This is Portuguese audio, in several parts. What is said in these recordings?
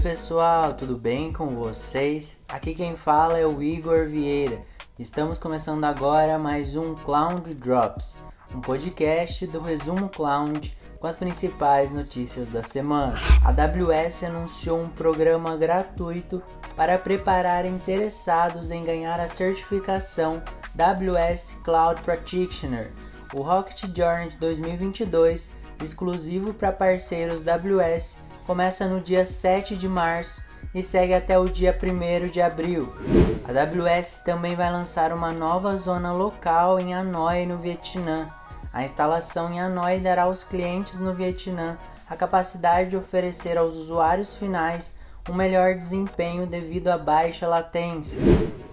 pessoal, tudo bem com vocês? Aqui quem fala é o Igor Vieira. Estamos começando agora mais um Cloud Drops, um podcast do Resumo Cloud com as principais notícias da semana. A AWS anunciou um programa gratuito para preparar interessados em ganhar a certificação AWS Cloud Practitioner, o Rocket Journey 2022, exclusivo para parceiros AWS começa no dia 7 de março e segue até o dia 1 de abril. A AWS também vai lançar uma nova zona local em Hanoi, no Vietnã. A instalação em Hanoi dará aos clientes no Vietnã a capacidade de oferecer aos usuários finais um melhor desempenho devido à baixa latência.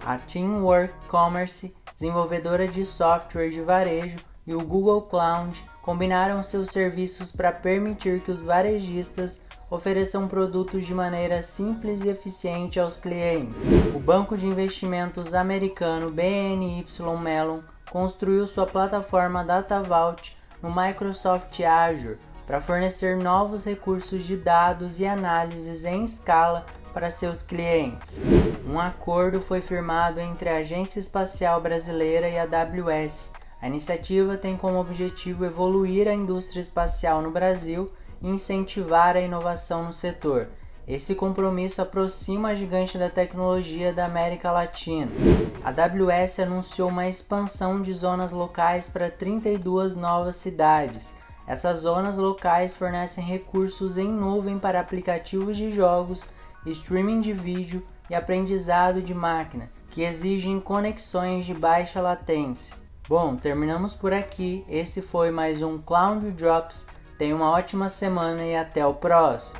A Teamwork Commerce, desenvolvedora de software de varejo, e o Google Cloud combinaram seus serviços para permitir que os varejistas ofereçam produtos de maneira simples e eficiente aos clientes. O banco de investimentos americano BNY Mellon construiu sua plataforma DataVault no Microsoft Azure para fornecer novos recursos de dados e análises em escala para seus clientes. Um acordo foi firmado entre a Agência Espacial Brasileira e a AWS. A iniciativa tem como objetivo evoluir a indústria espacial no Brasil e incentivar a inovação no setor. Esse compromisso aproxima a gigante da tecnologia da América Latina. A AWS anunciou uma expansão de zonas locais para 32 novas cidades. Essas zonas locais fornecem recursos em nuvem para aplicativos de jogos, streaming de vídeo e aprendizado de máquina, que exigem conexões de baixa latência. Bom, terminamos por aqui. Esse foi mais um Cloud Drops Tenha uma ótima semana e até o próximo!